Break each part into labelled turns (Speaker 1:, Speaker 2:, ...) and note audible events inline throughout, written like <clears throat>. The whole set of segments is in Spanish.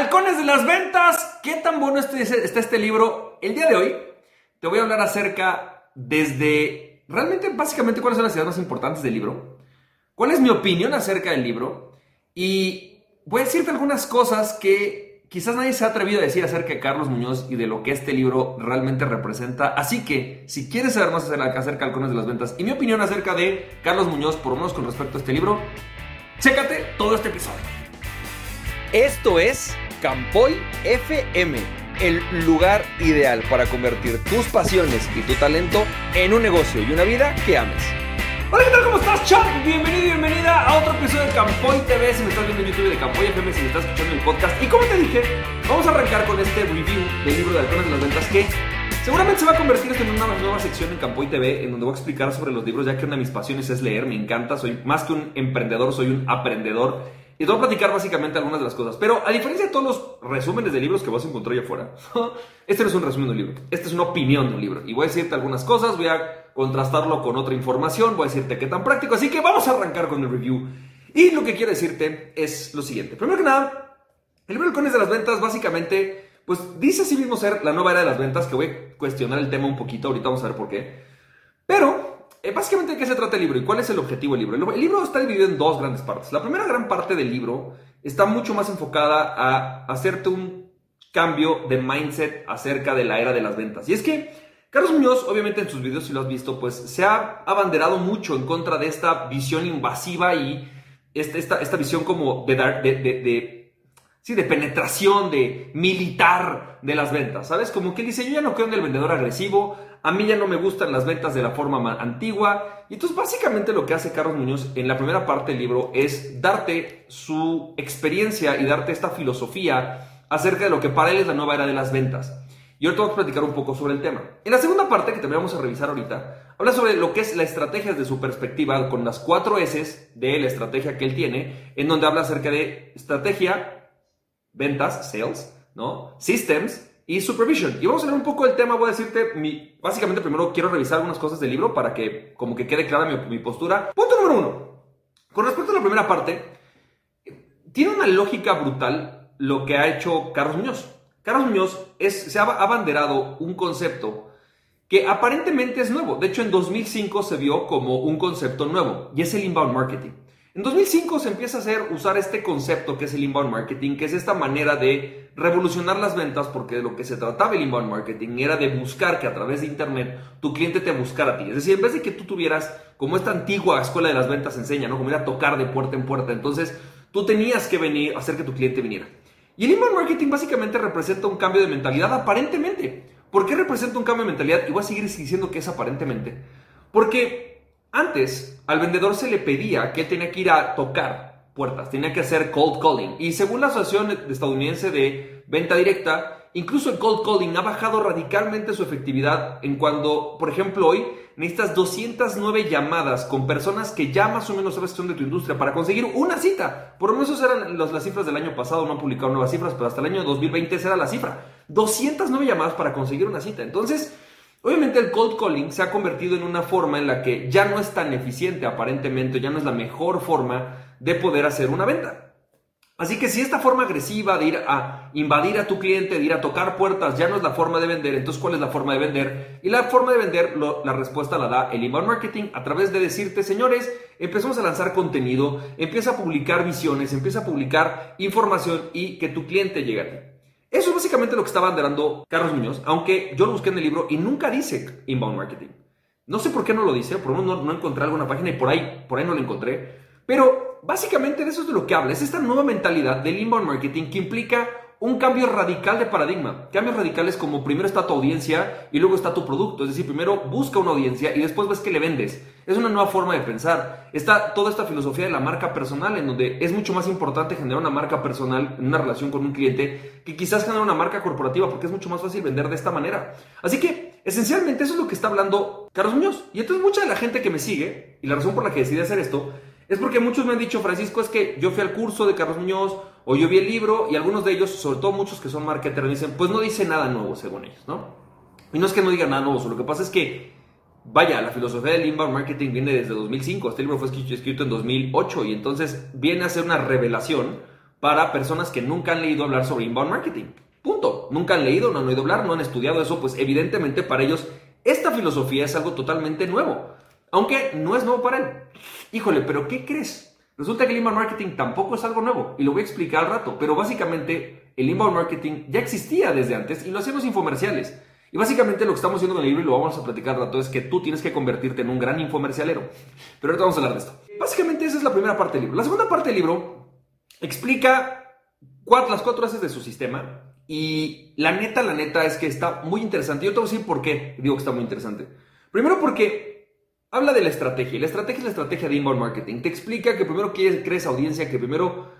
Speaker 1: Halcones de las ventas, ¿qué tan bueno está este libro? El día de hoy te voy a hablar acerca desde realmente básicamente cuáles son las ideas más importantes del libro, cuál es mi opinión acerca del libro y voy a decirte algunas cosas que quizás nadie se ha atrevido a decir acerca de Carlos Muñoz y de lo que este libro realmente representa. Así que si quieres saber más acerca de Halcones de las ventas y mi opinión acerca de Carlos Muñoz, por lo menos con respecto a este libro, chécate todo este episodio.
Speaker 2: Esto es Campoy FM, el lugar ideal para convertir tus pasiones y tu talento en un negocio y una vida que ames.
Speaker 1: Hola, ¿qué tal? ¿Cómo estás, Chuck? Bienvenido y bienvenida a otro episodio de Campoy TV. Si me estás viendo en YouTube de Campoy FM, si me estás escuchando el podcast. Y como te dije, vamos a arrancar con este review del libro de Halcones de las Ventas que seguramente se va a convertir en una nueva sección en Campoy TV en donde voy a explicar sobre los libros, ya que una de mis pasiones es leer, me encanta. Soy más que un emprendedor, soy un aprendedor y te voy a platicar básicamente algunas de las cosas. Pero a diferencia de todos los resúmenes de libros que vas a encontrar allá afuera, <laughs> este no es un resumen de un libro. Esta es una opinión de un libro. Y voy a decirte algunas cosas, voy a contrastarlo con otra información, voy a decirte qué tan práctico. Así que vamos a arrancar con el review. Y lo que quiero decirte es lo siguiente. Primero que nada, el libro Halcones de las Ventas básicamente, pues dice así mismo ser la nueva era de las ventas, que voy a cuestionar el tema un poquito, ahorita vamos a ver por qué. Pero eh, básicamente, ¿de qué se trata el libro y cuál es el objetivo del libro? El libro está dividido en dos grandes partes. La primera gran parte del libro está mucho más enfocada a hacerte un cambio de mindset acerca de la era de las ventas. Y es que Carlos Muñoz, obviamente en sus videos, si lo has visto, pues se ha abanderado mucho en contra de esta visión invasiva y este, esta, esta, visión como de, dar, de, de, sí, de penetración, de militar de las ventas, ¿sabes? Como que dice, yo ya no creo en el vendedor agresivo, a mí ya no me gustan las ventas de la forma antigua. Y entonces básicamente lo que hace Carlos Muñoz en la primera parte del libro es darte su experiencia y darte esta filosofía acerca de lo que para él es la nueva era de las ventas. Y ahorita vamos a platicar un poco sobre el tema. En la segunda parte, que también vamos a revisar ahorita, habla sobre lo que es la estrategia desde su perspectiva, con las cuatro S de la estrategia que él tiene, en donde habla acerca de estrategia, ventas, sales, ¿no? Systems, y supervision. Y vamos a hablar un poco del tema, voy a decirte, básicamente primero quiero revisar algunas cosas del libro para que como que quede clara mi, mi postura. Punto número uno. Con respecto a la primera parte, tiene una lógica brutal lo que ha hecho Carlos Muñoz. Carlos Muñoz es, se ha abanderado un concepto que aparentemente es nuevo. De hecho, en 2005 se vio como un concepto nuevo y es el inbound marketing. En 2005 se empieza a hacer, usar este concepto que es el inbound marketing, que es esta manera de revolucionar las ventas, porque de lo que se trataba el inbound marketing era de buscar que a través de internet tu cliente te buscara a ti. Es decir, en vez de que tú tuvieras, como esta antigua escuela de las ventas enseña, ¿no? Como ir a tocar de puerta en puerta, entonces tú tenías que venir, hacer que tu cliente viniera. Y el inbound marketing básicamente representa un cambio de mentalidad, aparentemente. ¿Por qué representa un cambio de mentalidad? Y voy a seguir diciendo que es aparentemente. Porque antes, al vendedor se le pedía que tenía que ir a tocar puertas, tenía que hacer cold calling. Y según la Asociación Estadounidense de Venta Directa, incluso el cold calling ha bajado radicalmente su efectividad en cuando, por ejemplo, hoy necesitas 209 llamadas con personas que ya más o menos sabes que son de tu industria para conseguir una cita. Por lo menos esas eran las cifras del año pasado, no han publicado nuevas cifras, pero hasta el año 2020 esa era la cifra. 209 llamadas para conseguir una cita. Entonces, Obviamente el cold calling se ha convertido en una forma en la que ya no es tan eficiente aparentemente, ya no es la mejor forma de poder hacer una venta. Así que si esta forma agresiva de ir a invadir a tu cliente, de ir a tocar puertas, ya no es la forma de vender, entonces ¿cuál es la forma de vender? Y la forma de vender, la respuesta la da el inbound marketing a través de decirte, señores, empezamos a lanzar contenido, empieza a publicar visiones, empieza a publicar información y que tu cliente llegue a ti. Eso es básicamente lo que estaba banderando Carlos Muñoz, aunque yo lo busqué en el libro y nunca dice inbound marketing. No sé por qué no lo dice, por lo menos no, no encontré alguna página y por ahí, por ahí no lo encontré. Pero básicamente de eso es de lo que habla. Es esta nueva mentalidad del inbound marketing que implica un cambio radical de paradigma. Cambios radicales como primero está tu audiencia y luego está tu producto. Es decir, primero busca una audiencia y después ves que le vendes. Es una nueva forma de pensar. Está toda esta filosofía de la marca personal en donde es mucho más importante generar una marca personal en una relación con un cliente que quizás generar una marca corporativa porque es mucho más fácil vender de esta manera. Así que esencialmente eso es lo que está hablando Carlos Muñoz. Y entonces mucha de la gente que me sigue y la razón por la que decidí hacer esto es porque muchos me han dicho, Francisco, es que yo fui al curso de Carlos Muñoz o yo vi el libro y algunos de ellos, sobre todo muchos que son marketers, dicen, pues no dice nada nuevo según ellos, ¿no? Y no es que no diga nada nuevo, lo que pasa es que, vaya, la filosofía del inbound marketing viene desde 2005, este libro fue escrito en 2008 y entonces viene a ser una revelación para personas que nunca han leído hablar sobre inbound marketing. Punto. Nunca han leído, no han oído hablar, no han estudiado eso, pues evidentemente para ellos esta filosofía es algo totalmente nuevo. Aunque no es nuevo para él. Híjole, pero ¿qué crees? Resulta que el inbound marketing tampoco es algo nuevo y lo voy a explicar al rato, pero básicamente el inbound marketing ya existía desde antes y lo hacían los infomerciales. Y básicamente lo que estamos haciendo en el libro y lo vamos a platicar al rato es que tú tienes que convertirte en un gran infomercialero. Pero ahorita vamos a hablar de esto. Básicamente esa es la primera parte del libro. La segunda parte del libro explica las cuatro haces de su sistema y la neta, la neta es que está muy interesante. Yo te voy a decir por qué digo que está muy interesante. Primero porque habla de la estrategia. La estrategia es la estrategia de inbound marketing. Te explica que primero crees audiencia, que primero,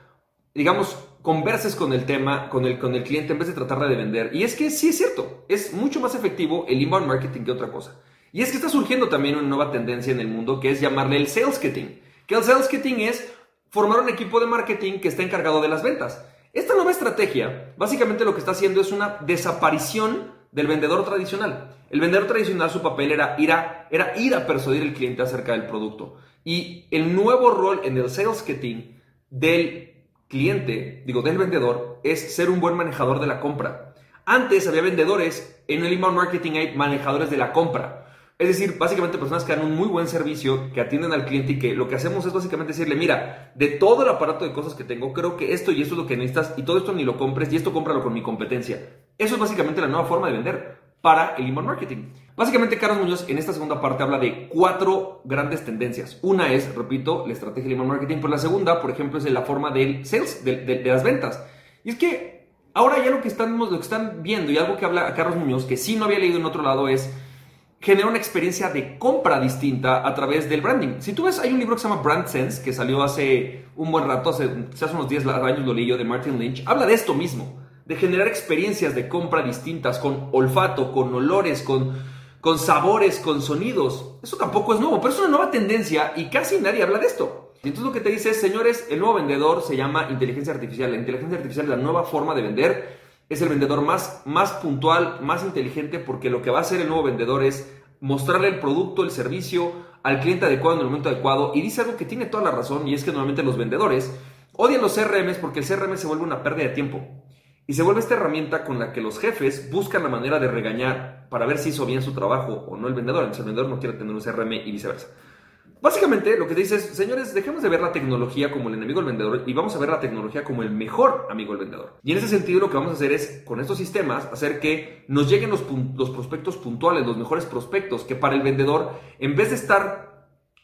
Speaker 1: digamos, converses con el tema, con el, con el cliente en vez de tratar de vender. Y es que sí es cierto, es mucho más efectivo el inbound marketing que otra cosa. Y es que está surgiendo también una nueva tendencia en el mundo que es llamarle el sales kitting. Que el sales kitting es formar un equipo de marketing que está encargado de las ventas. Esta nueva estrategia básicamente lo que está haciendo es una desaparición del vendedor tradicional. El vendedor tradicional su papel era ir a, era ir a persuadir al cliente acerca del producto. Y el nuevo rol en el sales kitting del cliente, digo del vendedor, es ser un buen manejador de la compra. Antes había vendedores, en el inbound marketing hay manejadores de la compra. Es decir, básicamente personas que dan un muy buen servicio, que atienden al cliente y que lo que hacemos es básicamente decirle, mira, de todo el aparato de cosas que tengo, creo que esto y esto es lo que necesitas y todo esto ni lo compres y esto cómpralo con mi competencia. Eso es básicamente la nueva forma de vender para el inbound marketing. Básicamente, Carlos Muñoz en esta segunda parte habla de cuatro grandes tendencias. Una es, repito, la estrategia del inbound marketing, pero la segunda, por ejemplo, es la forma del sales, de, de las ventas. Y es que ahora ya lo que, están, lo que están viendo y algo que habla Carlos Muñoz, que sí no había leído en otro lado, es genera una experiencia de compra distinta a través del branding. Si tú ves, hay un libro que se llama Brand Sense, que salió hace un buen rato, hace, hace unos 10 años lo leí yo, de Martin Lynch, habla de esto mismo, de generar experiencias de compra distintas, con olfato, con olores, con, con sabores, con sonidos. Eso tampoco es nuevo, pero es una nueva tendencia y casi nadie habla de esto. Y entonces lo que te dice es, señores, el nuevo vendedor se llama inteligencia artificial. La inteligencia artificial es la nueva forma de vender es el vendedor más, más puntual, más inteligente, porque lo que va a hacer el nuevo vendedor es mostrarle el producto, el servicio al cliente adecuado en el momento adecuado. Y dice algo que tiene toda la razón, y es que normalmente los vendedores odian los CRMs porque el CRM se vuelve una pérdida de tiempo. Y se vuelve esta herramienta con la que los jefes buscan la manera de regañar para ver si hizo bien su trabajo o no el vendedor. Entonces el vendedor no quiere tener un CRM y viceversa. Básicamente lo que dice es, señores, dejemos de ver la tecnología como el enemigo del vendedor y vamos a ver la tecnología como el mejor amigo del vendedor. Y en ese sentido lo que vamos a hacer es, con estos sistemas, hacer que nos lleguen los, los prospectos puntuales, los mejores prospectos, que para el vendedor, en vez de estar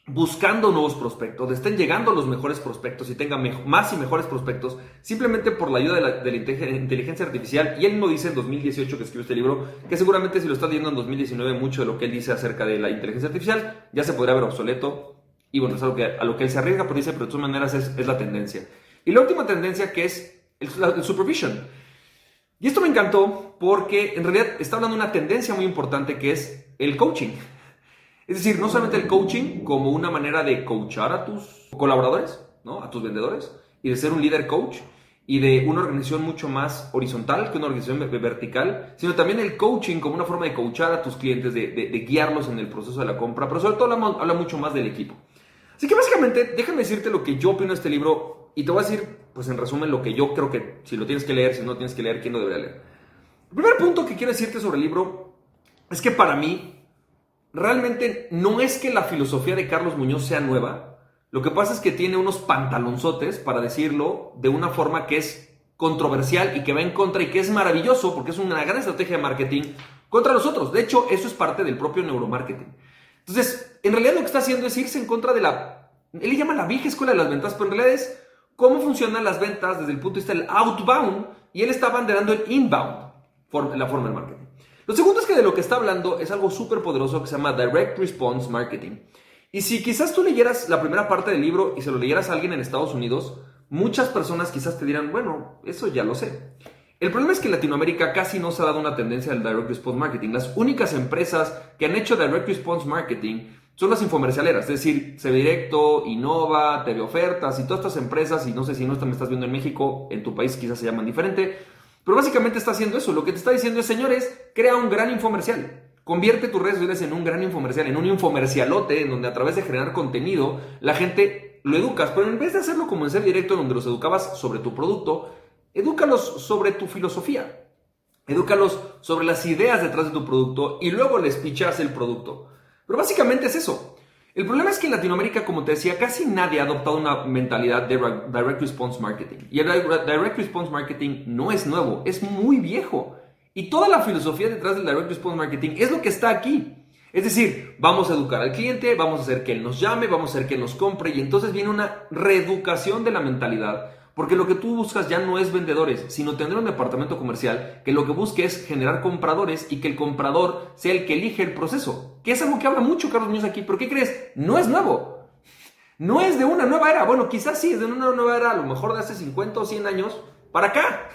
Speaker 1: buscando nuevos prospectos, estén llegando los mejores prospectos y tengan más y mejores prospectos, simplemente por la ayuda de la, inteligencia artificial. Y él mismo dice en 2018 que escribió este libro, que seguramente si lo está leyendo en 2019, mucho de lo que él dice acerca de la inteligencia artificial ya se podría ver obsoleto. Y bueno, es algo que, a lo que él se arriesga, pero dice, pero de todas maneras es, la tendencia. Y la última tendencia que es el, el supervision. Y esto me encantó porque en realidad está hablando de una tendencia muy importante que es el coaching. Es decir, no solamente el coaching como una manera de coachar a tus colaboradores, ¿no? a tus vendedores, y de ser un líder coach, y de una organización mucho más horizontal que una organización vertical, sino también el coaching como una forma de coachar a tus clientes, de, guiarlos en el proceso de la compra, pero sobre todo habla, habla, mucho más del equipo. Así que básicamente, déjame decirte lo que yo opino de este libro y te voy a decir, pues en resumen, lo que yo creo que si lo tienes que leer, si no tienes que leer, quién lo debería leer. El primer punto que quiero decirte sobre el libro es que para mí realmente no es que la filosofía de Carlos Muñoz sea nueva. Lo que pasa es que tiene unos pantalonzotes, para decirlo, de una forma que es controversial y que va en contra y que es maravilloso porque es una gran estrategia de marketing contra nosotros. De hecho, eso es parte del propio neuromarketing. Entonces, en realidad lo que está haciendo es irse en contra de la... Él le llama la vieja escuela de las ventas, pero en realidad es cómo funcionan las ventas desde el punto de vista del outbound y él está abanderando el inbound, la forma del marketing. Lo segundo es que de lo que está hablando es algo súper poderoso que se llama Direct Response Marketing. Y si quizás tú leyeras la primera parte del libro y se lo leyeras a alguien en Estados Unidos, muchas personas quizás te dirán, bueno, eso ya lo sé. El problema es que en Latinoamérica casi no se ha dado una tendencia al Direct Response Marketing. Las únicas empresas que han hecho Direct Response Marketing son las infomercialeras, es decir, Se Directo, Innova, TV Ofertas y todas estas empresas, y no sé si no me estás viendo en México, en tu país quizás se llaman diferente, pero básicamente está haciendo eso. Lo que te está diciendo es, señores, crea un gran infomercial. Convierte tus redes sociales en un gran infomercial, en un infomercialote, en donde a través de generar contenido, la gente lo educas, pero en vez de hacerlo como en ser directo donde los educabas sobre tu producto, edúcalos sobre tu filosofía. Edúcalos sobre las ideas detrás de tu producto y luego les pichas el producto. Pero básicamente es eso. El problema es que en Latinoamérica, como te decía, casi nadie ha adoptado una mentalidad de Direct Response Marketing. Y el Direct Response Marketing no es nuevo, es muy viejo. Y toda la filosofía detrás del Direct Response Marketing es lo que está aquí. Es decir, vamos a educar al cliente, vamos a hacer que él nos llame, vamos a hacer que nos compre y entonces viene una reeducación de la mentalidad porque lo que tú buscas ya no es vendedores, sino tener un departamento comercial que lo que busque es generar compradores y que el comprador sea el que elige el proceso. Que es algo que habla mucho Carlos Muñoz aquí, pero ¿qué crees? No es nuevo. No es de una nueva era. Bueno, quizás sí es de una nueva era, a lo mejor de hace 50 o 100 años para acá.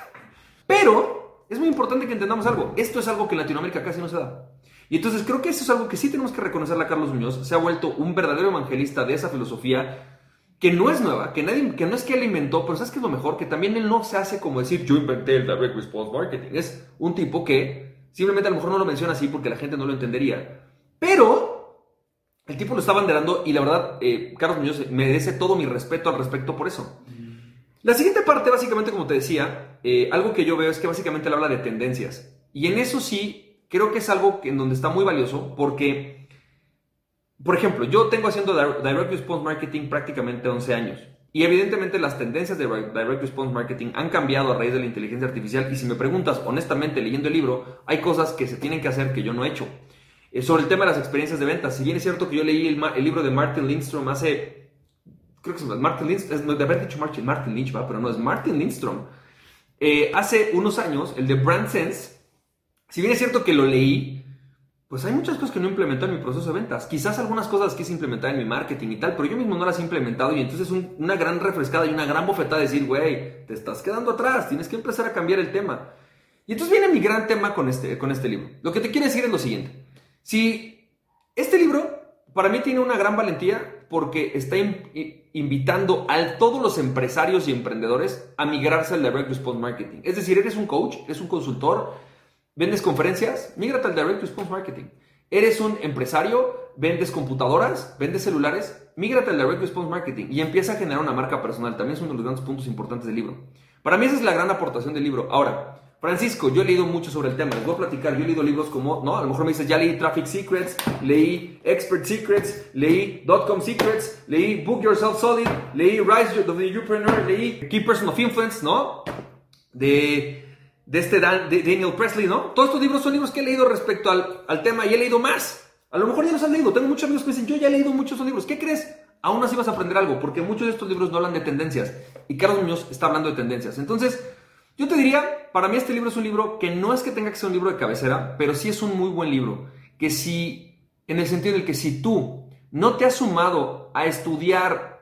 Speaker 1: Pero es muy importante que entendamos algo. Esto es algo que en Latinoamérica casi no se da. Y entonces creo que eso es algo que sí tenemos que reconocerle a Carlos Muñoz. Se ha vuelto un verdadero evangelista de esa filosofía que no es nueva, que, nadie, que no es que él inventó, pero ¿sabes qué es lo mejor? Que también él no se hace como decir, yo inventé el Direct Response Marketing. Es un tipo que simplemente a lo mejor no lo menciona así porque la gente no lo entendería. Pero el tipo lo está banderando y la verdad, eh, Carlos Muñoz merece todo mi respeto al respecto por eso. La siguiente parte, básicamente, como te decía, eh, algo que yo veo es que básicamente él habla de tendencias. Y en eso sí, creo que es algo en donde está muy valioso porque por ejemplo, yo tengo haciendo Direct Response Marketing prácticamente 11 años. Y evidentemente las tendencias de Direct Response Marketing han cambiado a raíz de la inteligencia artificial. Y si me preguntas honestamente leyendo el libro, hay cosas que se tienen que hacer que yo no he hecho. Eh, sobre el tema de las experiencias de ventas, si bien es cierto que yo leí el, libro de Martin Lindstrom hace... Creo que es Martin Lindstrom, de haber dicho Martin, Martin Lynch, pero no, es Martin Lindstrom. Eh, hace unos años, el de Brand Sense, si bien es cierto que lo leí, pues hay muchas cosas que no he implementado en mi proceso de ventas. Quizás algunas cosas quise implementar en mi marketing y tal, pero yo mismo no las he implementado y entonces es una gran refrescada y una gran bofetada de decir, güey, te estás quedando atrás, tienes que empezar a cambiar el tema. Y entonces viene mi gran tema con este, con este libro. Lo que te quiero decir es lo siguiente. Si este libro para mí tiene una gran valentía porque está invitando a todos los empresarios y emprendedores a migrarse al Direct Response Marketing. Es decir, eres un coach, eres un consultor, ¿Vendes conferencias? Mígrate al Direct Response Marketing. ¿Eres un empresario? ¿Vendes computadoras? ¿Vendes celulares? Mígrate al Direct Response Marketing y empieza a generar una marca personal. También es uno de los grandes puntos importantes del libro. Para mí esa es la gran aportación del libro. Ahora, Francisco, yo he leído mucho sobre el tema. Les voy a platicar. Yo he leído libros como, ¿no? A lo mejor me dices, ya leí Traffic Secrets, leí Expert Secrets, leí Dotcom Secrets, leí Book Yourself Solid, leí Rise of the Youpreneur, leí Key Person of Influence, ¿no? De de este Daniel Presley, ¿no? Todos estos libros son libros que he leído respecto al, tema y he leído más. A lo mejor ya los has leído. Tengo muchos amigos que dicen, yo ya he leído muchos de libros. ¿Qué crees? Aún así vas a aprender algo, porque muchos de estos libros no hablan de tendencias. Y Carlos Muñoz está hablando de tendencias. Entonces, yo te diría, para mí este libro es un libro que no es que tenga que ser un libro de cabecera, pero sí es un muy buen libro. Que si, en el sentido de que si tú no te has sumado a estudiar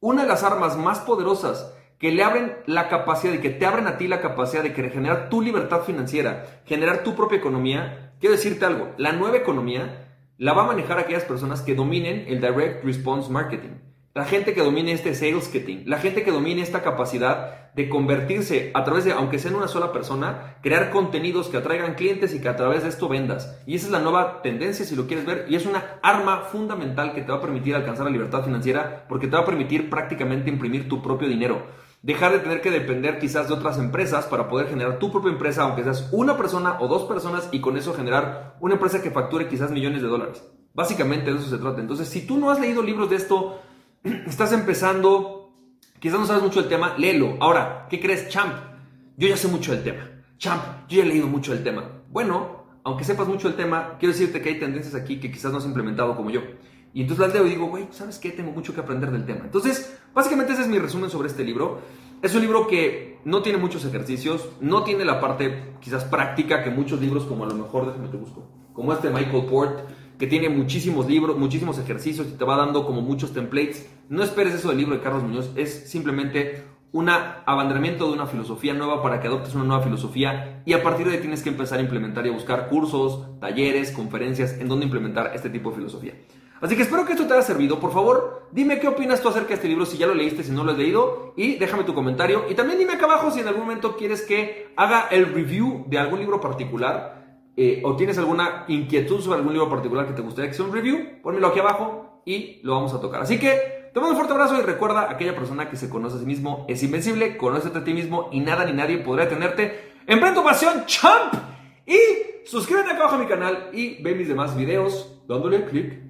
Speaker 1: una de las armas más poderosas que le abren la capacidad de que te abren a ti la capacidad de generar tu libertad financiera, generar tu propia economía. Quiero decirte algo, la nueva economía la va a manejar aquellas personas que dominen el direct response marketing. La gente que domine este sales la gente que domine esta capacidad de convertirse a través de, aunque sea en una sola persona, crear contenidos que atraigan clientes y que a través de esto vendas. Y esa es la nueva tendencia, si lo quieres ver, y es una arma fundamental que te va a permitir alcanzar la libertad financiera porque te va a permitir prácticamente imprimir tu propio dinero dejar de tener que depender quizás de otras empresas para poder generar tu propia empresa, aunque seas una persona o dos personas, y con eso generar una empresa que facture quizás millones de dólares. Básicamente de eso se trata. Entonces, si tú no has leído libros de esto, <clears throat> estás empezando, quizás no sabes mucho del tema, léelo. Ahora, ¿qué crees, champ? Yo ya sé mucho del tema. Champ, yo ya he leído mucho del tema. Bueno, aunque sepas mucho del tema, quiero decirte que hay tendencias aquí que quizás no has implementado como yo. Y entonces las leo y digo, güey, ¿sabes qué? Tengo mucho que aprender del tema. Entonces, básicamente ese es mi resumen sobre este libro. Es un libro que no tiene muchos ejercicios, no tiene la parte quizás práctica que muchos libros, como a lo mejor, déjame te busco, como este Michael Port, que tiene muchísimos libros, muchísimos ejercicios y te va dando como muchos templates. No esperes eso del libro de Carlos Muñoz, es simplemente un abanderamiento de una filosofía nueva para que adoptes una nueva filosofía y a partir de ahí tienes que empezar a implementar y a buscar cursos, talleres, conferencias en donde implementar este tipo de filosofía. Así que espero que esto te haya servido. Por favor, dime qué opinas tú acerca de este libro, si ya lo leíste, si no lo has leído, y déjame tu comentario. Y también dime acá abajo si en algún momento quieres que haga el review de algún libro particular eh, o tienes alguna inquietud sobre algún libro particular que te gustaría que sea un review, pónmelo aquí abajo y lo vamos a tocar. Así que te mando un fuerte abrazo y recuerda, aquella persona que se conoce a sí mismo es invencible, conócete a ti mismo y nada ni nadie podrá tenerte. Emprende tu pasión, champ. Y suscríbete acá abajo a mi canal y ve mis demás videos dándole clic